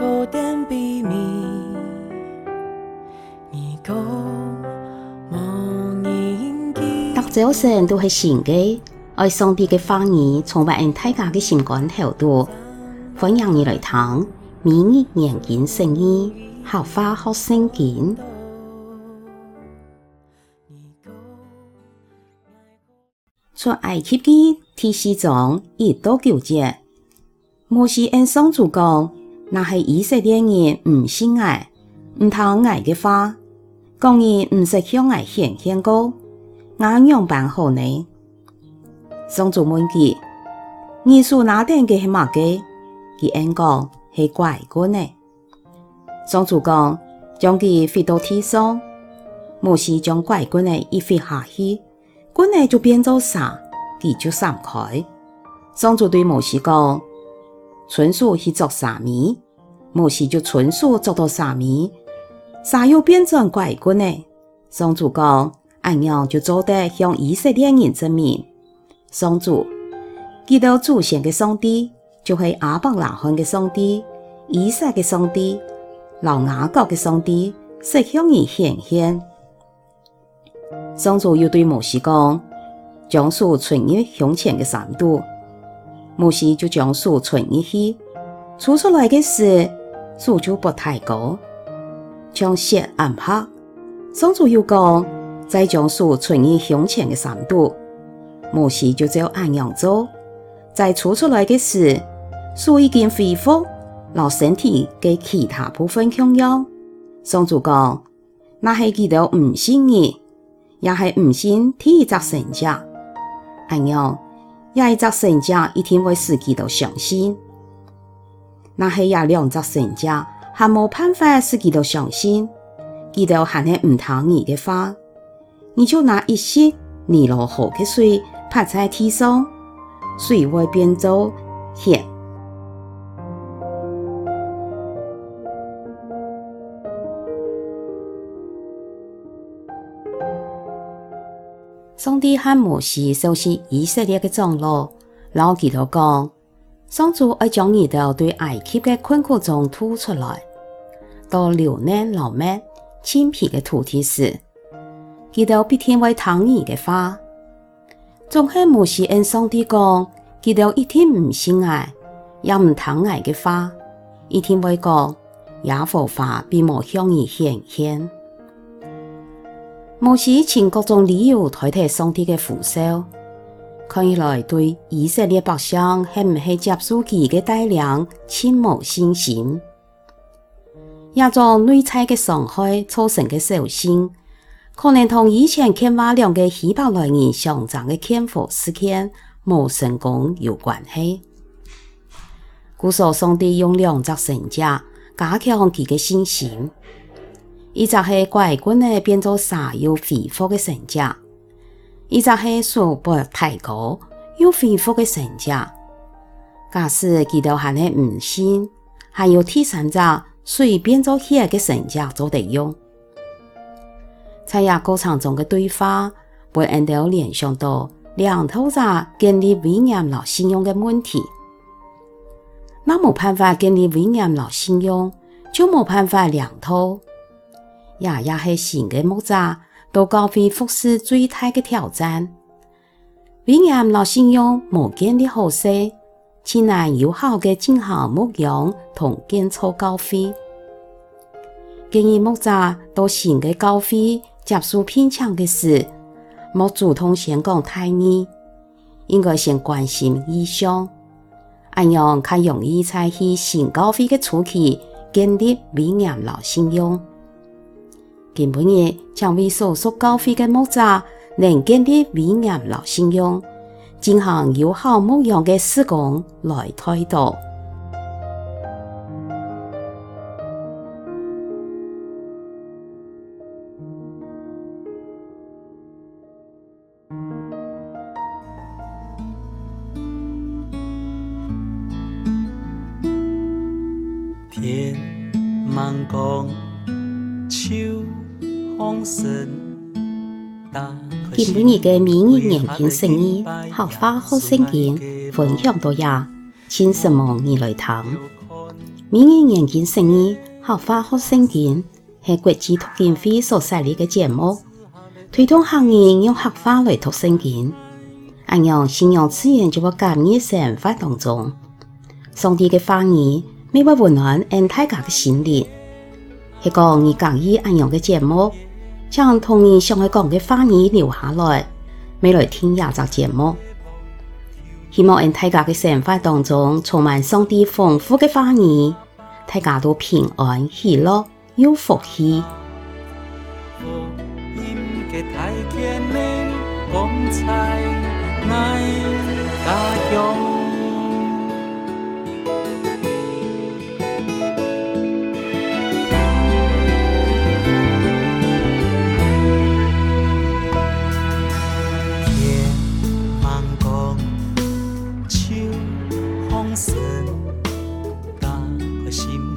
特製扇都是新的，爱上邊的花儿，从滿人大家的心感厚度。迎你来來明日眼睛生意，荷花好生健。做愛器機，鐵絲裝，熱刀舊接，無時安雙做工。那是以色列人唔信癌，唔痛癌嘅花，讲伊唔识香癌献香果，俺样办好呢？宋祖问佢，二叔哪点嘅系马鸡？佢应讲系怪棍呢。宋主讲将佢飞到天上，莫西将怪棍呢一飞下去，棍呢就变做沙，地就散开。宋主对莫西讲。纯属去做傻迷，牧师就纯属做到傻迷，傻又变成怪棍呢。双主讲，俺娘就做得向以色列人证明。双主，基督祖先的上帝，就是阿伯拉罕的上帝，以色列上帝，老雅各的上帝，实相而显现。双主又对牧师讲，讲述穿越向前的三度。木西就将树存一起，取出来的是树就不太高，将线暗拍，上主又讲，在将树存以向前的三度，木西就照有按样做，再取出来的是树已经恢复，让身体给其他部分相要。上主讲，那是几条唔信嘢，也是唔信天作神迹，按样。亚一扎神只一天会四几多上仙？那是亚两扎神只还无办法四几多上仙？记得喊起唔同二的话，你就拿一些二罗河的水拍在地上，水会变做铁。上帝和摩西收拾以色列的帐楼，然后记到讲，上主爱将伊到对埃及的困苦中吐出来，到流年老麦青皮的土地时，记到必成为躺儿的花。总系摩西因上帝讲，记到一天唔生爱，也唔躺爱的花，一听会讲，亚无法变无向而显现。牧师，以各种理由推脱上帝嘅扶手，看起来对以色列百姓系唔系接受其嘅带领，欠无信心。亚作内在嘅伤害造成嘅受伤，可能同以前欠瓦两个希伯来人上涨嘅天赋事件无成功有关系。故所，上帝用两只神杖加强其嘅信心。一扎是拐棍呢，变做沙有恢复的神将；一扎是数不太高，有恢复的神将。假使记都还呢唔信，还有第三只随变做血个神将做得用。在呀过程中的对话，会引导联想到两套扎建立维俺老信用的问题。那没办法建立维俺老信用？就没办法两套。也也是新个木扎，都高飞复试最大的挑战。伟人老信用无建的好势，自然有好的整行木样同建初高飞。今日木扎到新个高飞，接受品尝的事，莫主动先讲太呢，应该先关心医生，安样较容易采取新高飞的初期建立美颜老信用。今半夜将为手术高费的木扎难建的美安老信用进行友好无样的施工来推动。天忙工。今日嘅《名人眼镜生意合法好生钱》分享到呀，请收莫你来听。《名人眼镜生意合法好生钱》系国际脱金会所设立嘅节目，推动行业用合法来脱生钱。按阳信仰资源就喺感恩神法当中，上帝嘅话语每晚温暖俺大家嘅心灵，讲安阳节目。将童年向我讲嘅花儿留下来，未来听廿集节目，希望因大家嘅生活当中充满上帝丰富嘅花儿，大家都平安喜乐有福气。可惜。